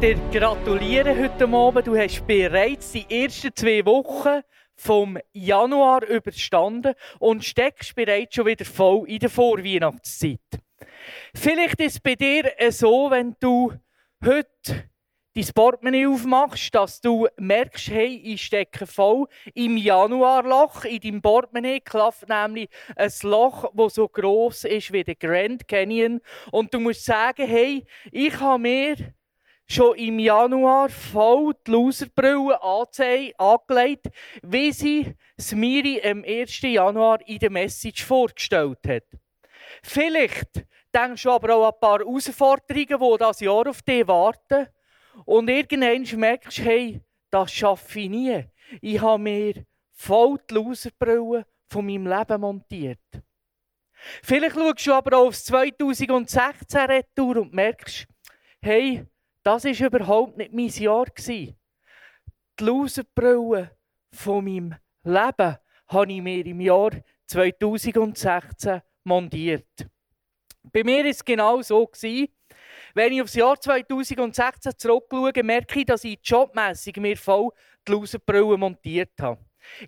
Dir gratulieren heute Abend. Du hast bereits die ersten zwei Wochen vom Januar überstanden und steckst bereits schon wieder voll in der Vorweihnachtszeit. Vielleicht ist es bei dir so, wenn du heute dein Portemonnaie aufmachst, dass du merkst, hey, ich stecke voll im Januarloch. In deinem Portemonnaie klafft nämlich ein Loch, das so groß ist wie der Grand Canyon. Und du musst sagen, hey, ich habe mir schon im Januar voll die Loserbrille angelegt, wie sie Smiri am 1. Januar in der Message vorgestellt hat. Vielleicht denkst du aber auch an ein paar Herausforderungen, die das Jahr auf dich warten. Und irgendwann merkst du, hey, das schaffe ich nie. Ich habe mir voll die Loserbrille von meinem Leben montiert. Vielleicht schaust du aber auch aufs 2016 Retour und merkst, hey, das war überhaupt nicht mein Jahr. Die Loserbrille von meinem Leben habe ich mir im Jahr 2016 montiert. Bei mir war es genau so. Wenn ich aufs Jahr 2016 zurückschaue, merke ich, dass ich jobmässig mir voll die Loserbrille montiert habe.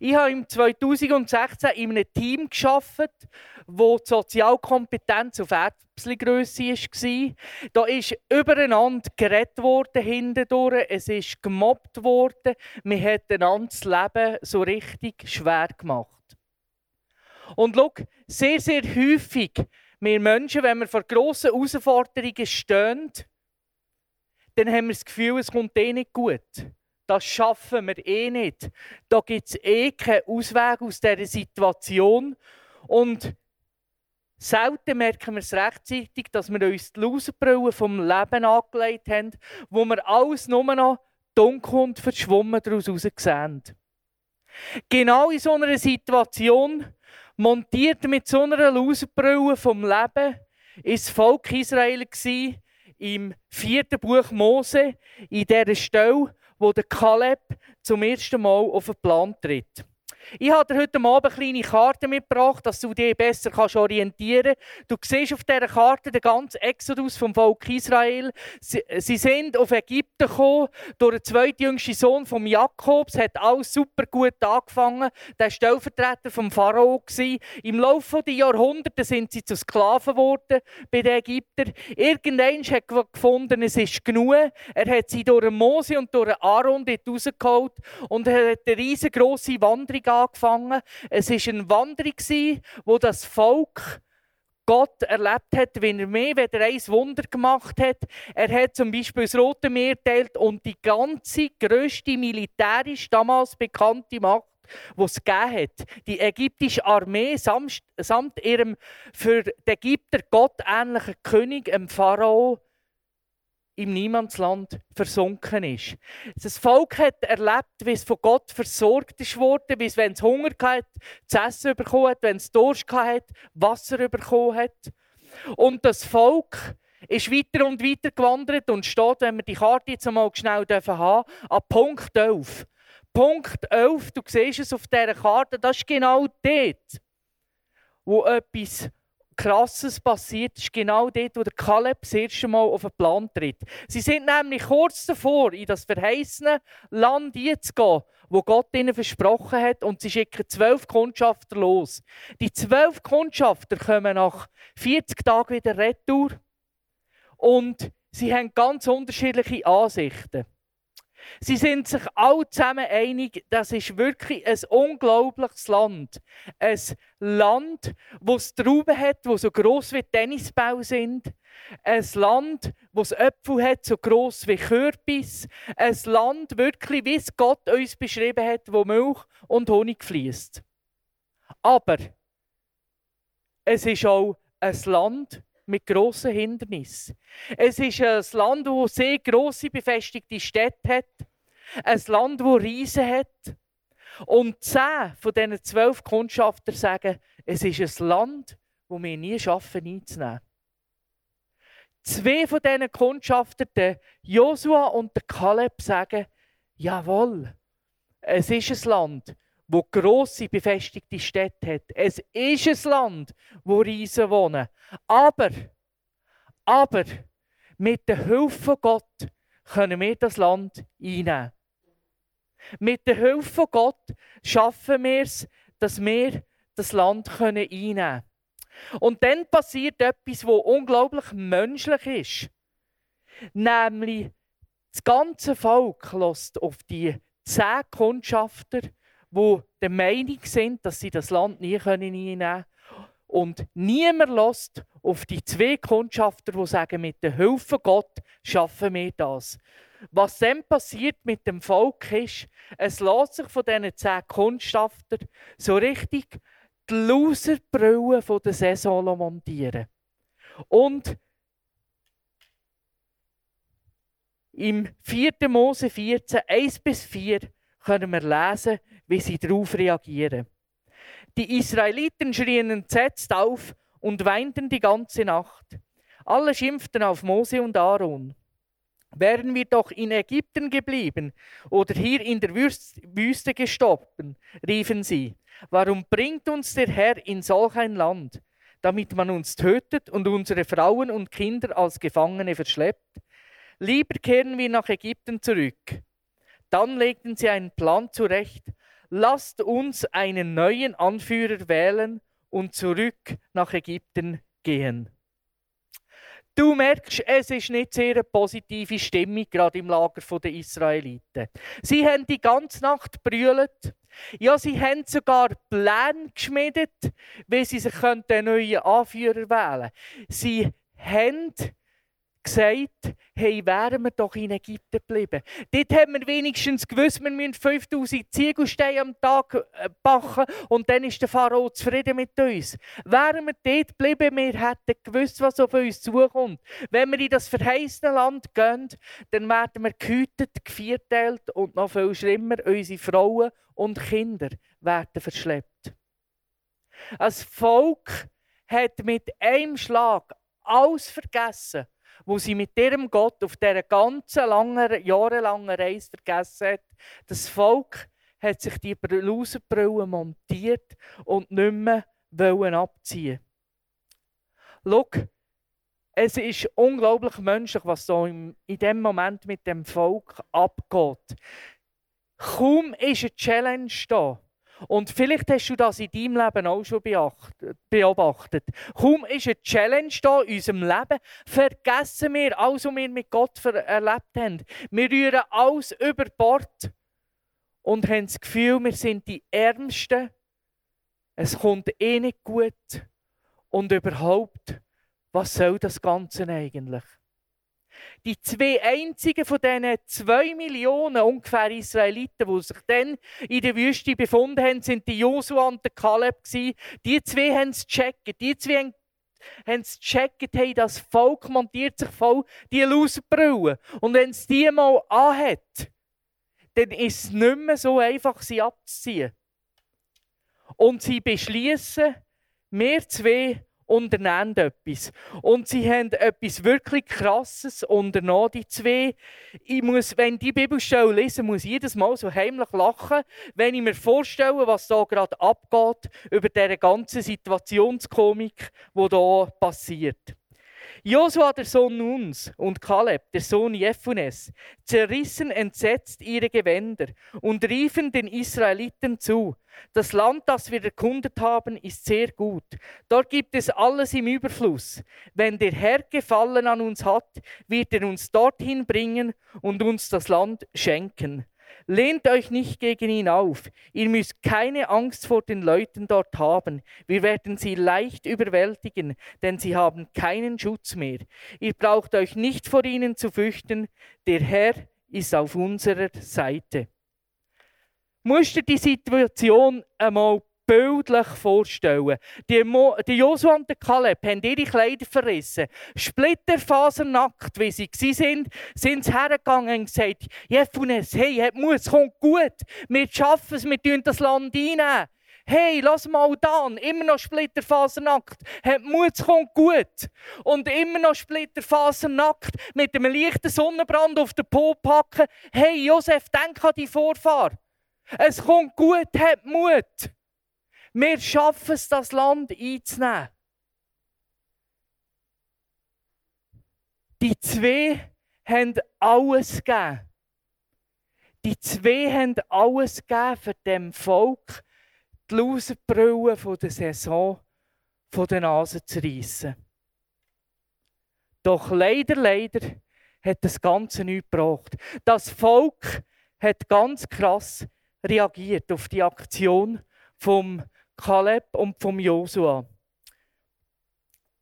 Ich habe im 2016 in einem Team gearbeitet, wo die Sozialkompetenz auf Erbsengrösse war. Da ist übereinander geredet worden hindurch. Es ist gemobbt worden. Wir hat einander das Leben so richtig schwer gemacht. Und schau, sehr, sehr häufig, wir Menschen, wenn wir vor grossen Herausforderungen stehen, dann haben wir das Gefühl, es kommt eh nicht gut das schaffen wir eh nicht. Da gibt es eh keinen Ausweg aus dieser Situation. Und selten merken wir es rechtzeitig, dass wir uns die Loserbrille vom Leben angelegt haben, wo wir alles nur noch dunkel und verschwommen daraus sehen. Genau in so einer Situation, montiert mit so einer Loserbrille vom Leben, ist das Volk Israel im vierten Buch Mose, in dieser Stelle, wo der Kaleb zum ersten Mal auf den Plan tritt. Ich habe dir heute Abend eine kleine Karte mitgebracht, dass du dich besser kannst orientieren kannst. Du siehst auf dieser Karte den ganzen Exodus vom Volk Israel. Sie, sie sind auf Ägypten gekommen, durch den zweitjüngsten Sohn von Jakob. Es hat alles super gut angefangen. Der war Stellvertreter vom Pharao. Im Laufe der Jahrhunderte sind sie zu Sklaven geworden bei den Ägyptern. Irgendwann hat er gefunden, es ist genug. Er hat sie durch Mose und durch Aaron rausgeholt und hat eine riesengroße Wanderung angefangen. Es war eine Wanderung, wo das Volk Gott erlebt hat, wenn er mehr weder ein Wunder gemacht hat. Er hat zum Beispiel das Rote Meer teilt und die ganze grösste militärisch damals bekannte Macht, die es gegeben hat. Die ägyptische Armee samt, samt ihrem für die Ägypter gottähnlichen König, dem Pharao, im Niemandsland versunken ist. Das Volk hat erlebt, wie es von Gott versorgt ist wie es, wenn es Hunger hatte, zu essen bekommen hat, wenn es Durst hatte, Wasser bekommen hat. Und das Volk ist weiter und weiter gewandert und steht, wenn wir die Karte jetzt einmal schnell haben an Punkt 11. Punkt 11, du siehst es auf dieser Karte, das ist genau dort, wo etwas Krasses passiert, ist genau dort, wo der Kaleb das erste Mal auf den Plan tritt. Sie sind nämlich kurz davor, in das verheißene Land zu gehen, wo Gott ihnen versprochen hat, und sie schicken zwölf Kundschafter los. Die zwölf Kundschafter kommen nach 40 Tagen wieder retour und sie haben ganz unterschiedliche Ansichten. Sie sind sich alle zusammen einig, das ist wirklich ein unglaubliches Land. Ein Land, es Trauben hat, wo so gross wie Tennisbälle sind. Ein Land, wo es Äpfel hat, so gross wie Kürbis. Ein Land, wirklich, wie es Gott uns beschrieben hat, wo Milch und Honig fließt. Aber es ist auch ein Land mit grossen Hindernissen. Es ist ein Land, das sehr grosse befestigte Städte hat. Ein Land, das Riesen hat. Und zehn von diesen zwölf Kundschafter sagen, es ist ein Land, das wir nie schaffen einzunehmen. Zwei von diesen Kundschaftern, der Josua und der Kaleb, sagen, jawohl, es ist ein Land, wo grosse befestigte Städte hat. Es ist ein Land, wo Riesen wohnen. Aber, aber, mit der Hilfe von Gott können wir das Land einnehmen. Mit der Hilfe von Gott schaffen wir es, dass wir das Land einnehmen können. Und dann passiert etwas, wo unglaublich menschlich ist. Nämlich, das ganze Volk lässt auf die zehn Kundschafter, die der Meinung sind, dass sie das Land nie einnehmen können. Und niemand lässt auf die zwei Kundschafter, die sagen, mit der Hilfe Gott schaffen wir das. Was dann passiert mit dem Volk ist, es lässt sich von diesen zehn Kundschafter so richtig die Loserbrille der Saison montieren. Und im 4. Mose 14, 1 bis 4 können wir lesen, wie sie darauf reagieren. Die Israeliten schrien entsetzt auf und weinten die ganze Nacht. Alle schimpften auf Mose und Aaron. Wären wir doch in Ägypten geblieben oder hier in der Wüste gestorben, riefen sie. Warum bringt uns der Herr in solch ein Land, damit man uns tötet und unsere Frauen und Kinder als Gefangene verschleppt? Lieber kehren wir nach Ägypten zurück. Dann legten sie einen Plan zurecht. Lasst uns einen neuen Anführer wählen und zurück nach Ägypten gehen. Du merkst, es ist nicht sehr eine positive Stimmung, gerade im Lager der Israeliten. Sie haben die ganze Nacht brüllt. Ja, sie haben sogar Pläne geschmiedet, wie sie sich einen neuen Anführer wählen können. Sie haben gesagt, hey, wären wir doch in Ägypten geblieben. Dort haben wir wenigstens gewusst, wir müssen 5000 Ziegelsteine am Tag äh, backen und dann ist der Pharao zufrieden mit uns. Wären wir dort geblieben, wir hätten gewusst, was auf uns zukommt. Wenn wir in das verheißene Land gehen, dann werden wir gehütet, gevierteilt und noch viel schlimmer, unsere Frauen und Kinder werden verschleppt. Als Volk hat mit einem Schlag alles vergessen, wo sie mit ihrem Gott auf dieser ganzen langen, jahrelangen Reise vergessen hat. Das Volk hat sich die Lausenbrille montiert und nicht mehr wollen abziehen. Schau, es ist unglaublich menschlich, was so in dem Moment mit dem Volk abgeht. Kaum ist eine Challenge da, und vielleicht hast du das in deinem Leben auch schon beobachtet. Kaum ist eine Challenge da in unserem Leben, vergessen wir alles, was wir mit Gott erlebt haben. Wir rühren alles über Bord und haben das Gefühl, wir sind die Ärmsten. Es kommt eh nicht gut. Und überhaupt, was soll das Ganze eigentlich? Die zwei einzigen von diesen zwei Millionen ungefähr Israeliten, die sich dann in der Wüste befunden haben, sind die Josua und der Kaleb. Die zwei haben es gecheckt. Die zwei haben haben es gecheckt, hey, das Volk montiert sich voll die Loserbrille. Und wenn es die mal anhat, dann ist es nicht mehr so einfach, sie abzuziehen. Und sie beschließen, wir zwei unternehmen etwas. Und sie haben etwas wirklich Krasses unternommen, die zwei. Ich muss, wenn ich die Bibelstelle lese, muss ich jedes Mal so heimlich lachen, wenn ich mir vorstelle, was da gerade abgeht über diese ganze Situationskomik, die da passiert. Josua, der Sohn Nuns, und Kaleb, der Sohn Jephunes, zerrissen entsetzt ihre Gewänder und riefen den Israeliten zu: Das Land, das wir erkundet haben, ist sehr gut. Dort gibt es alles im Überfluss. Wenn der Herr Gefallen an uns hat, wird er uns dorthin bringen und uns das Land schenken. Lehnt euch nicht gegen ihn auf. Ihr müsst keine Angst vor den Leuten dort haben. Wir werden sie leicht überwältigen, denn sie haben keinen Schutz mehr. Ihr braucht euch nicht vor ihnen zu fürchten. Der Herr ist auf unserer Seite. Musst du die Situation einmal bildlich vorstellen. Die, Mo die Joshua und der Kaleb haben ihre Kleider verrissen. Splitterfasernackt, wie sie sind, sind sie hergegangen und gesagt, Jefunes, hey, Mut, es kommt gut. Wir schaffen es, wir tun das Land einnehmen. Hey, lass mal da, immer noch Splitterfasernackt. Hat Mut, es kommt gut. Und immer noch Splitterfasernackt mit einem leichten Sonnenbrand auf den Po packen. Hey, Josef, denk an die Vorfahr. Es kommt gut, hat Mut. Wir schaffen es, das Land einzunehmen. Die zwei haben alles gegeben. Die zwei haben alles gegeben für dem Volk, die Loserbrille von der Saison von der Nase zu reissen. Doch leider, leider hat das Ganze nichts gebracht. Das Volk hat ganz krass reagiert auf die Aktion vom Kaleb und vom Josua.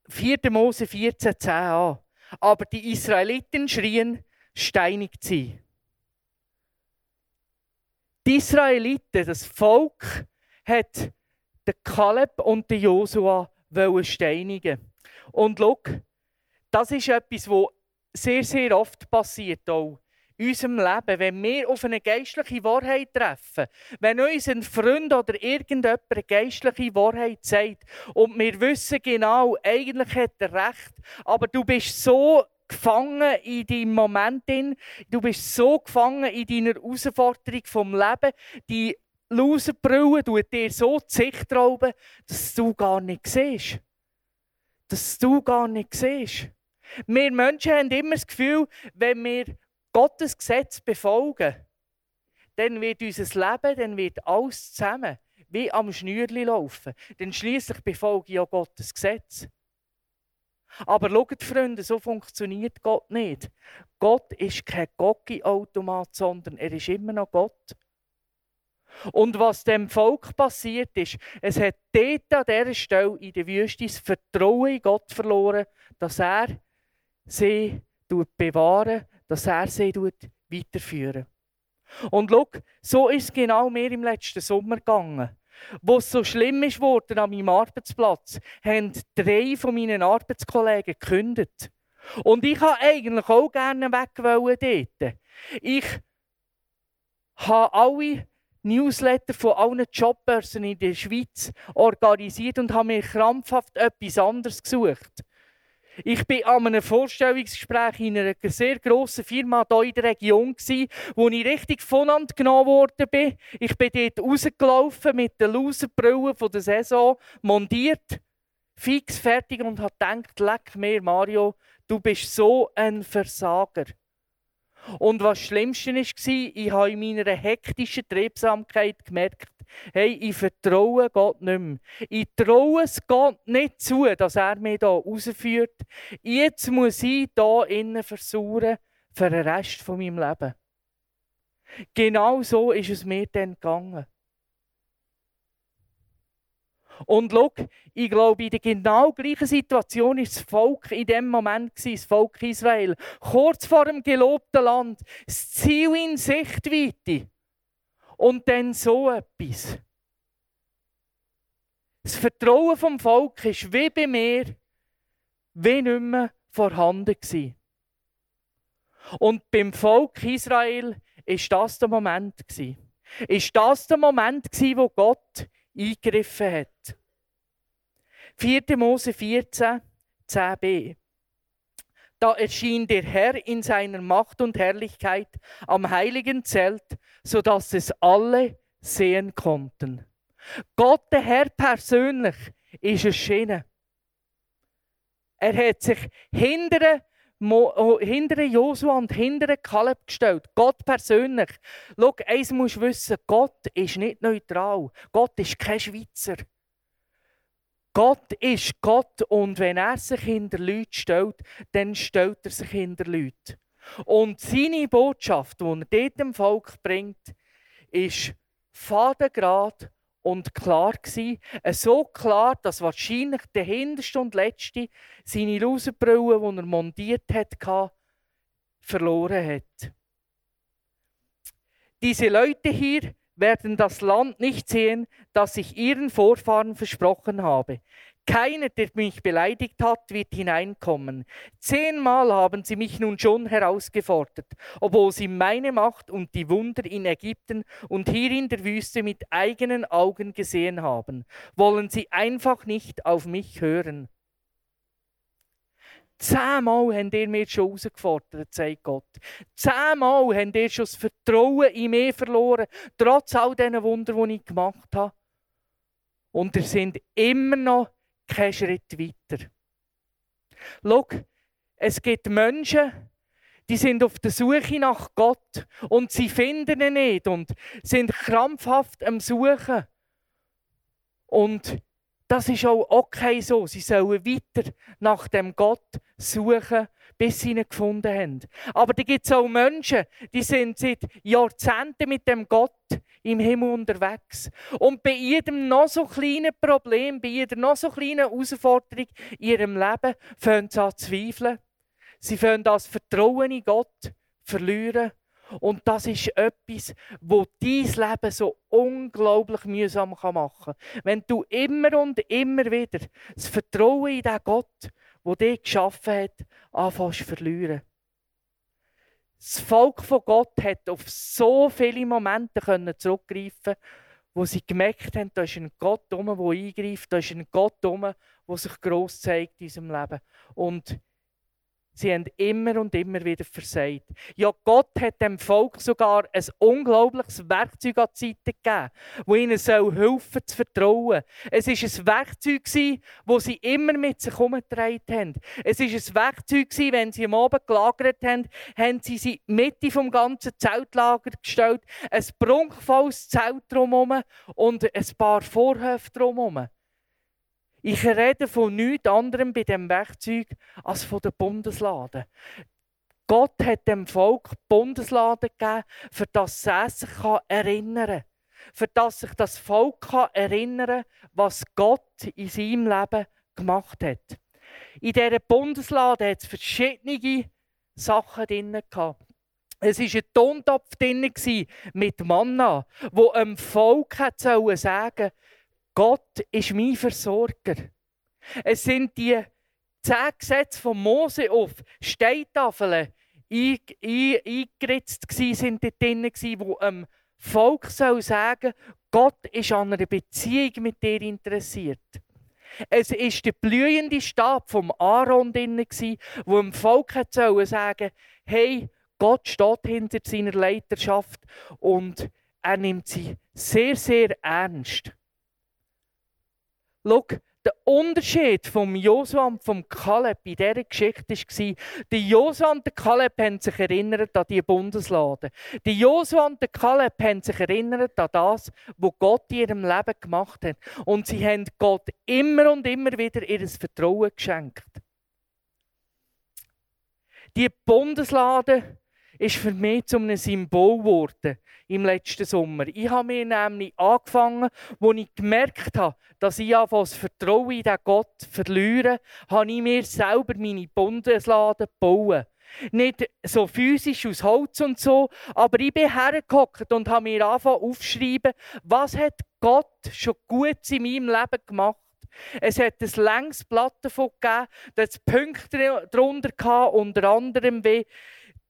4. Mose 14, 10a. Aber die Israeliten schrien, steinigt sie. Die Israeliten, das Volk, hat den Kaleb und den Josua steinigen. Und schau, das ist etwas, was sehr, sehr oft passiert auch unserem Leben, wenn wir auf eine geistliche Wahrheit treffen, wenn uns ein Freund oder irgendjemand eine geistliche Wahrheit sagt und wir wissen genau, eigentlich hat er recht, aber du bist so gefangen in deinem Moment, du bist so gefangen in deiner Herausforderung vom Leben, die Loserbrille tut dir so die Sicht rauben, dass du gar nicht siehst. Dass du gar nicht siehst. Wir Menschen haben immer das Gefühl, wenn wir Gottes Gesetz befolgen, dann wird unser Leben, dann wird alles zusammen wie am Schnürli laufen. Denn schließlich befolge ich ja Gottes Gesetz. Aber schaut, Freunde, so funktioniert Gott nicht. Gott ist kein Gocki-Automat, sondern er ist immer noch Gott. Und was dem Volk passiert ist, es hat dort an dieser Stelle in der Wüste das Vertrauen in Gott verloren, dass er sie bewahren dass er sie weiterführen Und schau, so ist es genau mir im letzten Sommer gegangen. Wo es so schlimm ist an meinem Arbeitsplatz, haben drei von meinen Arbeitskollegen gekündigt. Und ich wollte eigentlich auch gerne weg dort. Ich habe alle Newsletter von allen Jobbörsen in der Schweiz organisiert und habe mir krampfhaft etwas anderes gesucht. Ich war an einem Vorstellungsgespräch in einer sehr grossen Firma hier in der Region, wo ich richtig voneinander genommen worden bin. Ich bin dort rausgelaufen mit den Loserbrille der Saison, montiert, fix, fertig und habe gedacht, leck mir Mario, du bist so ein Versager. Und was das Schlimmste war, ich habe in meiner hektischen Triebsamkeit gemerkt, hey, ich vertraue Gott nicht mehr. Ich traue es Gott nicht zu, dass er mich hier rausführt. Jetzt muss ich hier innen versuchen für den Rest von meinem Leben. Genau so ist es mir dann gegangen. Und schau, ich glaube, in der genau gleichen Situation ist das Volk in dem Moment, das Volk Israel, kurz vor dem gelobten Land, das Ziel in Sichtweite. Und dann so etwas. Das Vertrauen vom Volk ist wie bei mir, wie nicht mehr vorhanden gewesen. Und beim Volk Israel ist das der Moment gewesen. Ist das der Moment gewesen, wo Gott eingegriffen hat. 4. Mose 14, 10b. Da erschien der Herr in seiner Macht und Herrlichkeit am heiligen Zelt, sodass es alle sehen konnten. Gott, der Herr persönlich, ist erschienen. Er hat sich hinter Oh, hinter Josua und hinter Kaleb gestellt. Gott persönlich. Schau, eins musst du wissen, Gott ist nicht neutral. Gott ist kein Schweizer. Gott ist Gott und wenn er sich hinter Leute stellt, dann stellt er sich hinter Leute. Und seine Botschaft, die er dort dem Volk bringt, ist fadengrad und klar gewesen. So klar, dass wahrscheinlich der hinterste und letzte seine Lausenbrille, die er montiert hat, verloren hat. Diese Leute hier werden das Land nicht sehen, das ich ihren Vorfahren versprochen habe. Keiner, der mich beleidigt hat, wird hineinkommen. Zehnmal haben sie mich nun schon herausgefordert, obwohl sie meine Macht und die Wunder in Ägypten und hier in der Wüste mit eigenen Augen gesehen haben. Wollen sie einfach nicht auf mich hören. Zehnmal haben ihr mir schon herausgefordert, sagt Gott. Zehnmal haben ihr schon das Vertrauen in mich verloren, trotz all diesen Wunder, die ich gemacht habe. Und ihr sind immer noch keinen Schritt weiter. Schau, es gibt Menschen, die sind auf der Suche nach Gott und sie finden ihn nicht und sind krampfhaft am Suchen. Und das ist auch okay so. Sie sollen weiter nach dem Gott suchen, bis sie ihn gefunden haben. Aber da gibt es auch Menschen, die sind seit Jahrzehnten mit dem Gott im Himmel unterwegs. Und bei jedem noch so kleinen Problem, bei jeder noch so kleinen Herausforderung in ihrem Leben, fangen sie an zu zweifeln. Sie fangen das Vertrauen in Gott verlieren. Und das ist etwas, wo dein Leben so unglaublich mühsam machen kann. Wenn du immer und immer wieder das Vertrauen in den Gott, der dich geschaffen hat, anfängst zu verlieren. Das Volk von Gott hat auf so viele Momente zurückgreifen wo sie gemerkt haben, da ist ein Gott der eingreift, da ist ein Gott der sich gross zeigt in unserem Leben. Und Sie haben immer und immer wieder versagt. Ja, Gott hat dem Volk sogar ein unglaubliches Werkzeug an die Seite gegeben, das ihnen soll helfen zu vertrauen. Es war ein Werkzeug, das sie immer mit sich herumgetragen haben. Es war ein Werkzeug, wenn sie am Abend gelagert haben, haben sie sie Mitte des ganzen Zeltlager gestellt, ein prunkvolles Zelt drumherum und ein paar Vorhöfe drumherum. Ich rede von nichts anderem bei dem Werkzeug als von der Bundeslade. Gott hat dem Volk Bundeslade gegeben, für das es sich erinnern kann. Für das sich das Volk erinnern kann, was Gott in seinem Leben gemacht hat. In dieser Bundeslade hat es verschiedene Sachen drin. Es war ein Tontopf drin mit Manna, wo einem Volk sagen sollte, Gott ist mein Versorger. Es sind die zehn Gesetze von Mose auf Steintafeln eingeritzt gsi, sind dort drin wo einem Volk soll sagen, Gott ist an einer Beziehung mit dir interessiert. Es ist der blühende Stab vom Aaron drin wo dem Volk soll sagen, hey, Gott steht hinter seiner Leiterschaft und er nimmt sie sehr, sehr ernst. Schau, der Unterschied vom Josua und vom Kaleb in dieser Geschichte war, die Josua und der Kaleb haben sich erinnert an die Bundeslade. Die Josua und der Kaleb haben sich erinnert an das, was Gott in ihrem Leben gemacht hat. Und sie haben Gott immer und immer wieder ihr Vertrauen geschenkt. Die Bundeslade ist für mich zu einem Symbol geworden im letzten Sommer. Ich habe mir nämlich angefangen, als ich gemerkt habe, dass ich das Vertrauen in den Gott verliere, habe ich mir selber meine Bundeslade gebaut. Nicht so physisch aus Holz und so, aber ich bin hergehockt und habe mir angefangen aufzuschreiben, was hat Gott schon gut in meinem Leben gemacht. Es hat ein längs Blatt davon gegeben, das Punkte darunter hatte, unter anderem wie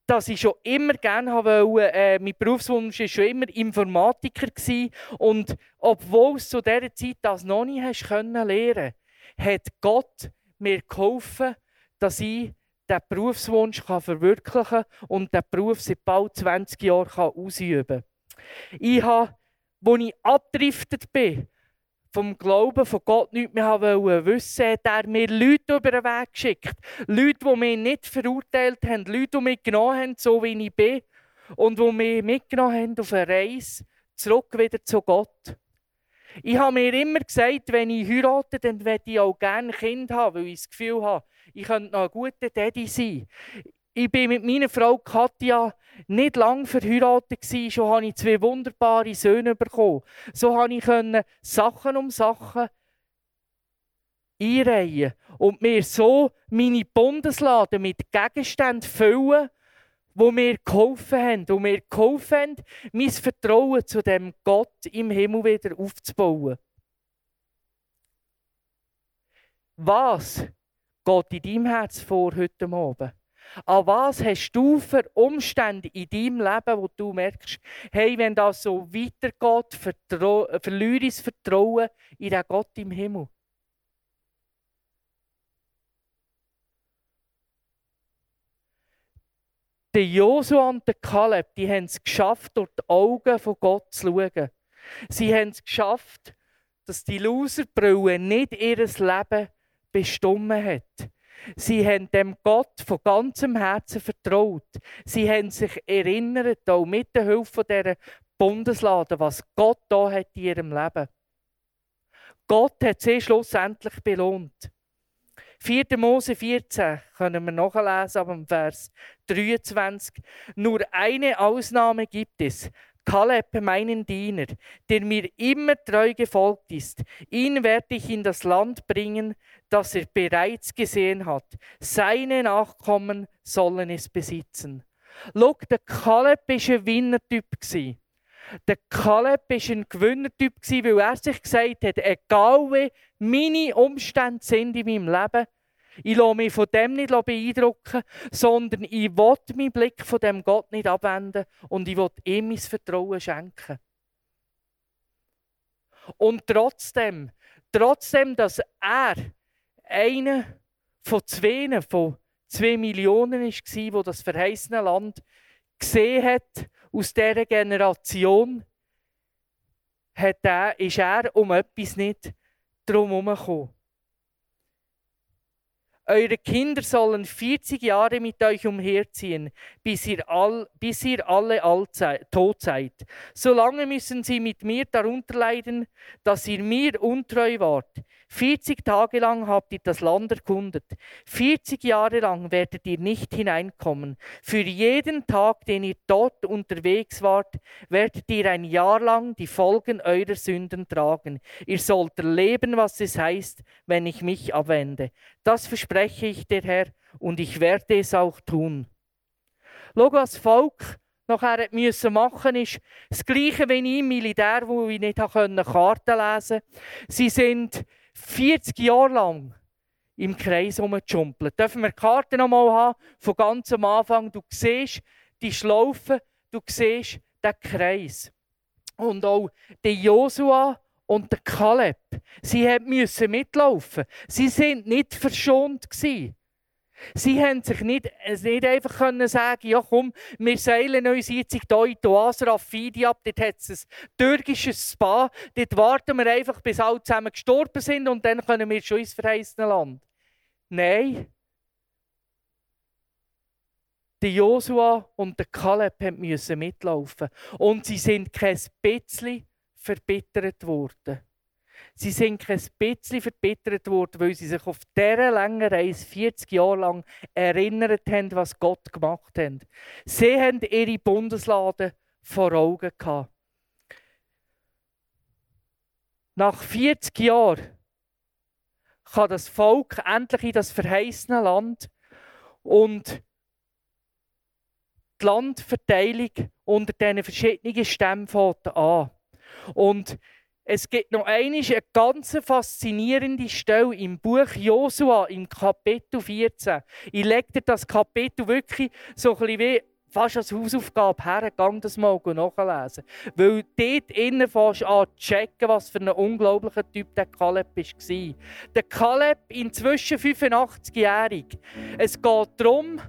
dass ich schon immer gerne wollte. Äh, mein Berufswunsch war schon immer Informatiker. Gewesen. Und obwohl es zu dieser Zeit das noch nicht hast können lernen hat Gott mir geholfen, dass ich diesen Berufswunsch kann verwirklichen kann und diesen Beruf seit bald 20 Jahren ausüben kann. Ich habe, als ich abgedriftet bin, vom Glauben von Gott nichts mehr wollen wissen, hat er mir Leute über den Weg geschickt. Leute, die mich nicht verurteilt haben, Leute, die mich genommen haben, so wie ich bin, und die mich mitgenommen haben auf eine Reise zurück wieder zu Gott. Ich habe mir immer gesagt, wenn ich heirate, dann werde ich auch gerne ein Kind haben, weil ich das Gefühl habe, ich könnte noch ein guter Daddy sein. Ich bin mit meiner Frau Katja nicht lange verheiratet gewesen, schon habe ich zwei wunderbare Söhne bekommen. So konnte ich Sachen um Sachen einreihen und mir so meine Bundeslade mit Gegenständen füllen, wo mir geholfen haben, wo mir geholfen haben, mein Vertrauen zu dem Gott im Himmel wieder aufzubauen. Was geht in deinem Herz vor heute Abend? An was hast du für Umstände in deinem Leben, wo du merkst, hey, wenn das so weitergeht, verliere ich das Vertrauen in den Gott im Himmel? Der Josua und der Kaleb, die haben es geschafft, durch die Augen von Gott zu schauen. Sie haben es geschafft, dass die Loserbrille nicht ihr Leben bestimmt hat. Sie haben dem Gott von ganzem Herzen vertraut. Sie haben sich erinnert, auch mit der Hilfe dieser Bundeslade, was Gott da hat in ihrem Leben. Gott hat sie schlussendlich belohnt. 4. Mose 14 können wir nachlesen, aber im Vers 23. Nur eine Ausnahme gibt es. Kaleb, meinen Diener, der mir immer treu gefolgt ist. Ihn werde ich in das Land bringen, das er bereits gesehen hat. Seine Nachkommen sollen es besitzen. Schau, der Kaleb war ein Winnertyp. Der Kaleb war ein Gewinnertyp, weil er sich gesagt hat, egal wie meine Umstände sind in meinem Leben, ich lasse mich von dem nicht beeindrucken, sondern ich will meinen Blick von dem Gott nicht abwenden und ich will ihm mein Vertrauen schenken. Und trotzdem, trotzdem, dass er einer von zwei, von zwei Millionen war, wo das verheißene Land gesehen hat, aus dieser Generation, hat er, ist er um etwas nicht drum herumgekommen. Eure Kinder sollen 40 Jahre mit euch umherziehen, bis ihr, all, bis ihr alle tot seid. Solange müssen sie mit mir darunter leiden, dass ihr mir untreu wart. 40 Tage lang habt ihr das Land erkundet. 40 Jahre lang werdet ihr nicht hineinkommen. Für jeden Tag, den ihr dort unterwegs wart, werdet ihr ein Jahr lang die Folgen eurer Sünden tragen. Ihr sollt erleben, was es heißt, wenn ich mich abwende. Das verspreche ich der Herr und ich werde es auch tun. Schau, was Volk nachher müssen machen ist das Gleiche wie ich im Militär, wo ich nicht Karten lesen konnte. Sie sind 40 Jahre lang im Kreis rumjumpelt. Dürfen wir die Karte noch mal haben, von ganz am Anfang. Du siehst die Schlaufe, du siehst den Kreis. Und auch der Josua und der Kaleb, sie müssen mitlaufen. Sie sind nicht verschont gewesen. Sie haben sich nicht, nicht einfach können sagen, ja komm, wir seilen uns jetzt hier in Oase Rafidi ab, dort hat es ein türkisches Spa, dort warten wir einfach, bis alle zusammen gestorben sind und dann können wir schon ins verheißene Land. Nein. Die Josua und der Kaleb müssen mitlaufen und sie sind kein bisschen verbittert worden. Sie sind kein bisschen verbittert worden, weil sie sich auf dieser langen Reise, 40 Jahre lang, erinnert haben, was Gott gemacht hat. Sie haben ihre Bundeslade vor Augen gehabt. Nach 40 Jahren kann das Volk endlich in das verheißene Land und die Landverteilung unter diesen verschiedenen Stämmen an. Und es gibt noch eine, ganz faszinierende Stelle im Buch Josua im Kapitel 14. Ich lege dir das Kapitel wirklich so ein bisschen wie fast als Hausaufgabe her, gang das mal nachlesen. Weil dort innen fast an checken, was für ein unglaublicher Typ der Kaleb war. Der Kaleb inzwischen 85-jährig. Es geht darum,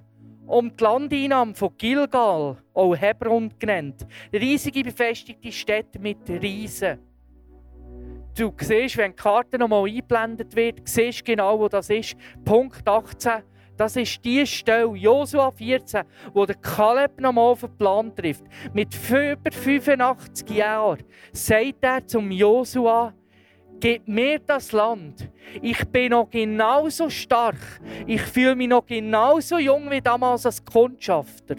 um die Landeinnahme von Gilgal, auch Hebron genannt. Riesige befestigte Städte mit Riesen du siehst, wenn die Karte nochmal eingeblendet wird, siehst genau, wo das ist. Punkt 18, das ist die Stelle, Josua 14, wo der Kaleb nochmal auf den Plan trifft. Mit über 85 Jahren sagt er zum Josua, gib mir das Land. Ich bin noch genauso stark. Ich fühle mich noch genauso jung wie damals als Kundschafter.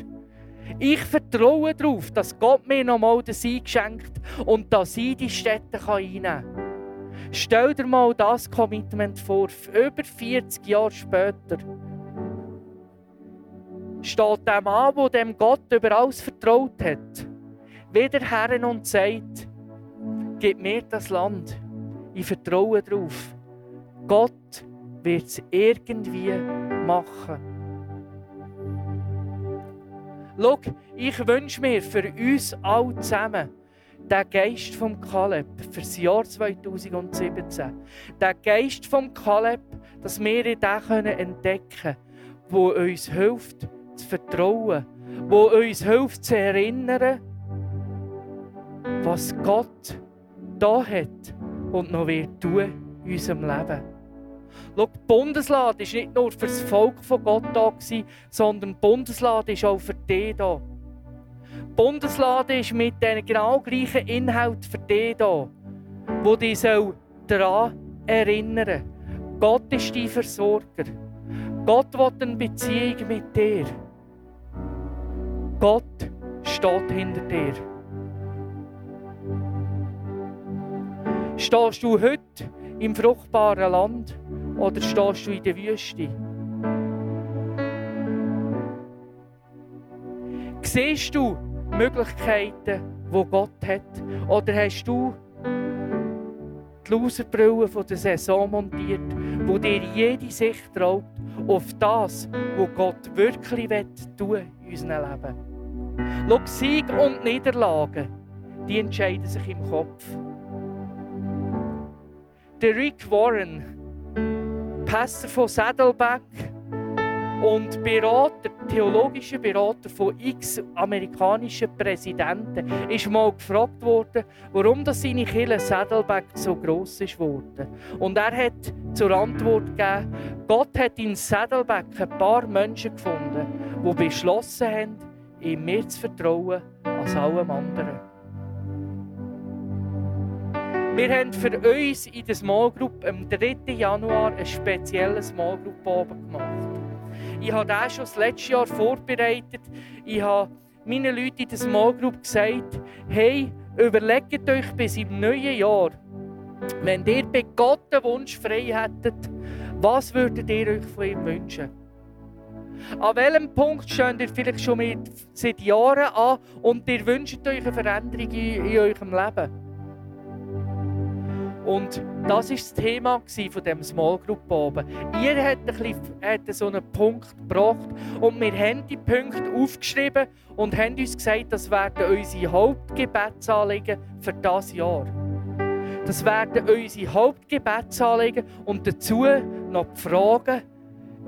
Ich vertraue darauf, dass Gott mir noch mal den Sieg schenkt und dass ich die Städte einnehmen kann. Stell dir mal das Commitment vor, über 40 Jahre später. Steht der Mann, der dem Gott über alles vertraut hat, wieder her und sagt, gib mir das Land. Ich vertraue darauf. Gott wird es irgendwie machen. Schau, ich wünsche mir für uns alle zusammen den Geist vom Kaleb für das Jahr 2017. Den Geist vom Kaleb, dass wir ihn entdecken können, der uns hilft zu vertrauen, der uns hilft zu erinnern, was Gott da hat und noch wird tun in unserem Leben. Schau, die Bundeslade war nicht nur für das Volk von Gott da, sondern die Bundeslade ist auch für dich da. Die Bundeslade ist mit den genau gleichen Inhalt für dich da, wo dich daran erinnern Gott ist dein Versorger. Gott will eine Beziehung mit dir. Gott steht hinter dir. Stehst du heute im fruchtbaren Land oder stehst du in der Wüste? Siehst du Möglichkeiten, die Gott hat? Oder hast du die Loserbrille der Saison montiert, wo dir jede Sicht raubt auf das, was Gott wirklich tun in unserem Leben? Schau, Sieg und Niederlagen, die entscheiden sich im Kopf. Der Rick Warren, Pastor von Saddleback und Berater, theologischer Berater von x amerikanischen Präsidenten, ist mal gefragt worden, warum das seine Kirche Saddleback so gross ist worden. Und er hat zur Antwort gegeben, Gott hat in Saddleback ein paar Menschen gefunden, die beschlossen haben, ihm mehr zu vertrauen als allem anderen. Wir haben für uns in der Small Group am 3. Januar einen speziellen Small Group oben gemacht. Ich habe das schon das letzte Jahr vorbereitet. Ich habe meinen Leuten in der Small Group gesagt, hey, überlegt euch bis im neuen Jahr, wenn ihr bei Gott den Wunsch frei hättet, was würdet ihr euch von ihm wünschen? An welchem Punkt steht ihr vielleicht schon mit, seit Jahren an und ihr wünscht euch eine Veränderung in, in eurem Leben? Und das war das Thema von dem Small Group oben. Ihr habt, ein so einen Punkt gebracht und wir haben die Punkte aufgeschrieben und haben uns gesagt, das werden unsere Hauptgebetsanliegen für das Jahr. Das werden unsere Hauptgebetsanliegen und dazu noch die Fragen,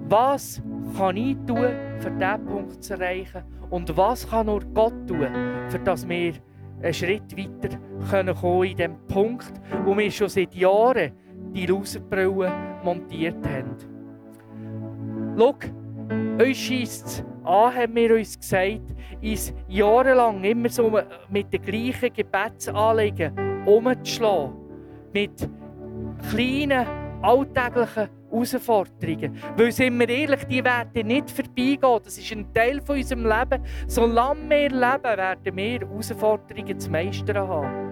was kann ich tun, für diesen Punkt zu erreichen und was kann nur Gott tun, für das wir einen Schritt weiter können kommen in dem Punkt, wo wir schon seit Jahren die Loserbrille montiert haben. Schau, uns scheisst es an, haben wir uns gesagt, uns jahrelang immer so mit den gleichen Gebetsanliegen umzuschlagen. Mit kleinen, alltäglichen Herausforderungen. Weil, sind wir ehrlich, die werden nicht vorbeigehen. Das ist ein Teil von unserem Leben. Solange wir leben, werden wir Herausforderungen zu meistern haben.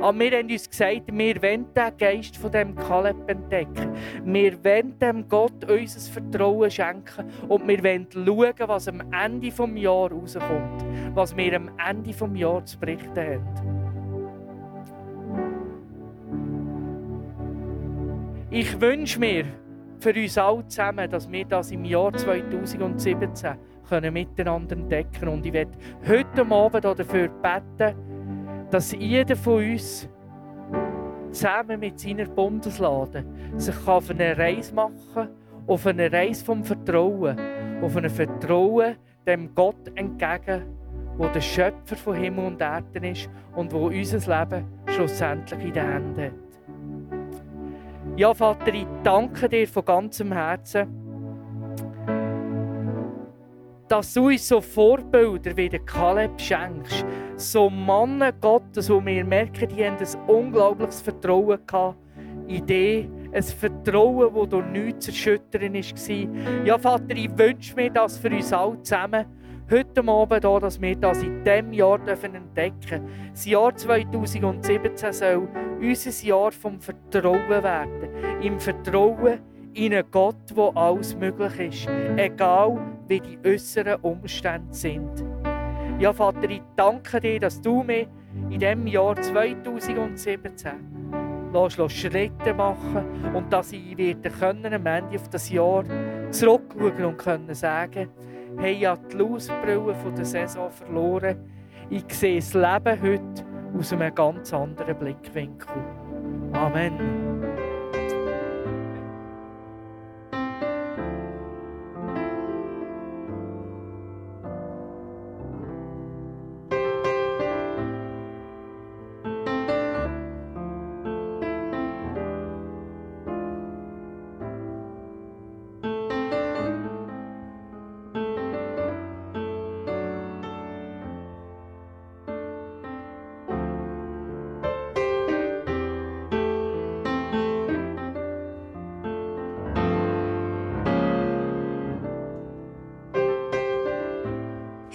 Aber wir haben uns gesagt, wir wollen den Geist von dem Kaleb entdecken. Wir wollen dem Gott unser Vertrauen schenken und wir wollen schauen, was am Ende des Jahres rauskommt. Was wir am Ende des Jahres zu berichten haben. Ich wünsche mir für uns alle zusammen, dass wir das im Jahr 2017 können miteinander entdecken können. Und ich werde heute Abend dafür beten, dass jeder von uns zusammen mit seiner Bundeslade sich auf eine Reise machen kann, auf eine Reise vom Vertrauen, auf ein Vertrauen dem Gott entgegen, wo der Schöpfer von Himmel und Erde ist und wo unser Leben schlussendlich in den Händen hat. Ja, Vater, ich danke dir von ganzem Herzen, dass du uns so Vorbilder wie der Kaleb schenkst. So Mannen Gottes, wo wir merken, die haben ein unglaubliches Vertrauen gehabt Idee, ein Vertrauen, das durch nichts zu erschüttern war. Ja, Vater, ich wünsche mir das für uns alle zusammen, heute Abend hier, dass wir das in diesem Jahr entdecken dürfen. Das Jahr 2017 soll unser Jahr vom Vertrauen werden. Im Vertrauen in einen Gott, wo alles möglich ist, egal wie die äußeren Umstände sind. Ja, Vater, ich danke dir, dass du mir in diesem Jahr 2017 lässt, Schritte machen und dass ich werde können, am Ende auf das Jahr zurückschauen und können sagen, hey, ich habe die Lausbrille der Saison verloren. Ich sehe das Leben heute aus einem ganz anderen Blickwinkel. Amen.